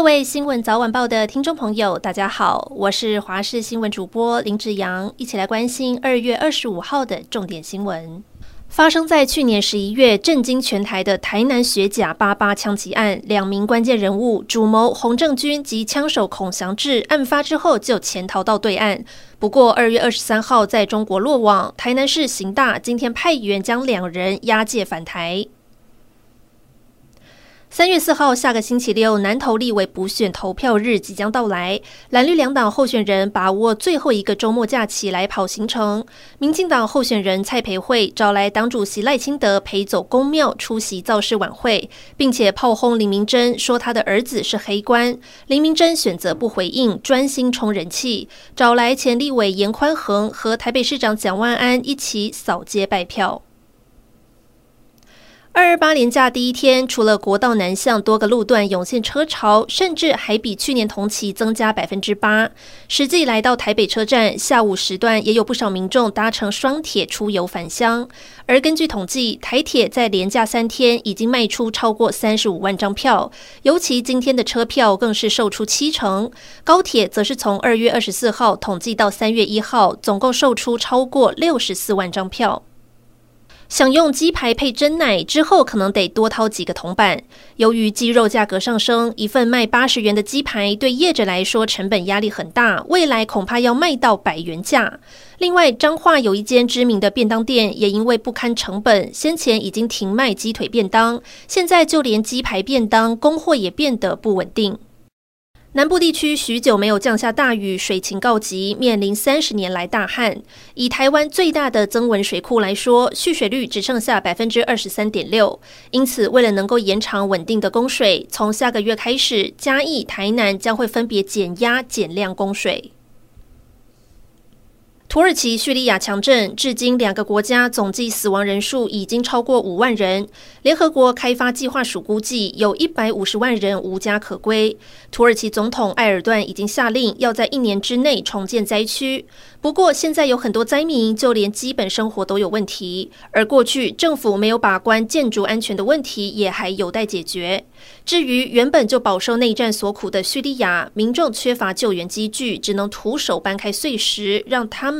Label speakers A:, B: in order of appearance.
A: 各位新闻早晚报的听众朋友，大家好，我是华视新闻主播林志扬，一起来关心二月二十五号的重点新闻。发生在去年十一月，震惊全台的台南学甲八八枪击案，两名关键人物主谋洪正军及枪手孔祥志，案发之后就潜逃到对岸。不过二月二十三号在中国落网，台南市刑大今天派员将两人押解返台。三月四号，下个星期六，南投立委补选投票日即将到来。蓝绿两党候选人把握最后一个周末假期来跑行程。民进党候选人蔡培慧找来党主席赖清德陪走公庙出席造势晚会，并且炮轰林明珍，说他的儿子是黑官。林明珍选择不回应，专心冲人气。找来前立委严宽恒和台北市长蒋万安一起扫街拜票。二八连假第一天，除了国道南向多个路段涌现车潮，甚至还比去年同期增加百分之八。实际来到台北车站，下午时段也有不少民众搭乘双铁出游返乡。而根据统计，台铁在连假三天已经卖出超过三十五万张票，尤其今天的车票更是售出七成。高铁则是从二月二十四号统计到三月一号，总共售出超过六十四万张票。想用鸡排配真奶之后，可能得多掏几个铜板。由于鸡肉价格上升，一份卖八十元的鸡排对业者来说成本压力很大，未来恐怕要卖到百元价。另外，彰化有一间知名的便当店，也因为不堪成本，先前已经停卖鸡腿便当，现在就连鸡排便当供货也变得不稳定。南部地区许久没有降下大雨，水情告急，面临三十年来大旱。以台湾最大的增文水库来说，蓄水率只剩下百分之二十三点六。因此，为了能够延长稳定的供水，从下个月开始，嘉义、台南将会分别减压减量供水。土耳其、叙利亚强震，至今两个国家总计死亡人数已经超过五万人。联合国开发计划署估计，有一百五十万人无家可归。土耳其总统埃尔段已经下令，要在一年之内重建灾区。不过，现在有很多灾民就连基本生活都有问题，而过去政府没有把关建筑安全的问题，也还有待解决。至于原本就饱受内战所苦的叙利亚，民众缺乏救援机具，只能徒手搬开碎石，让他们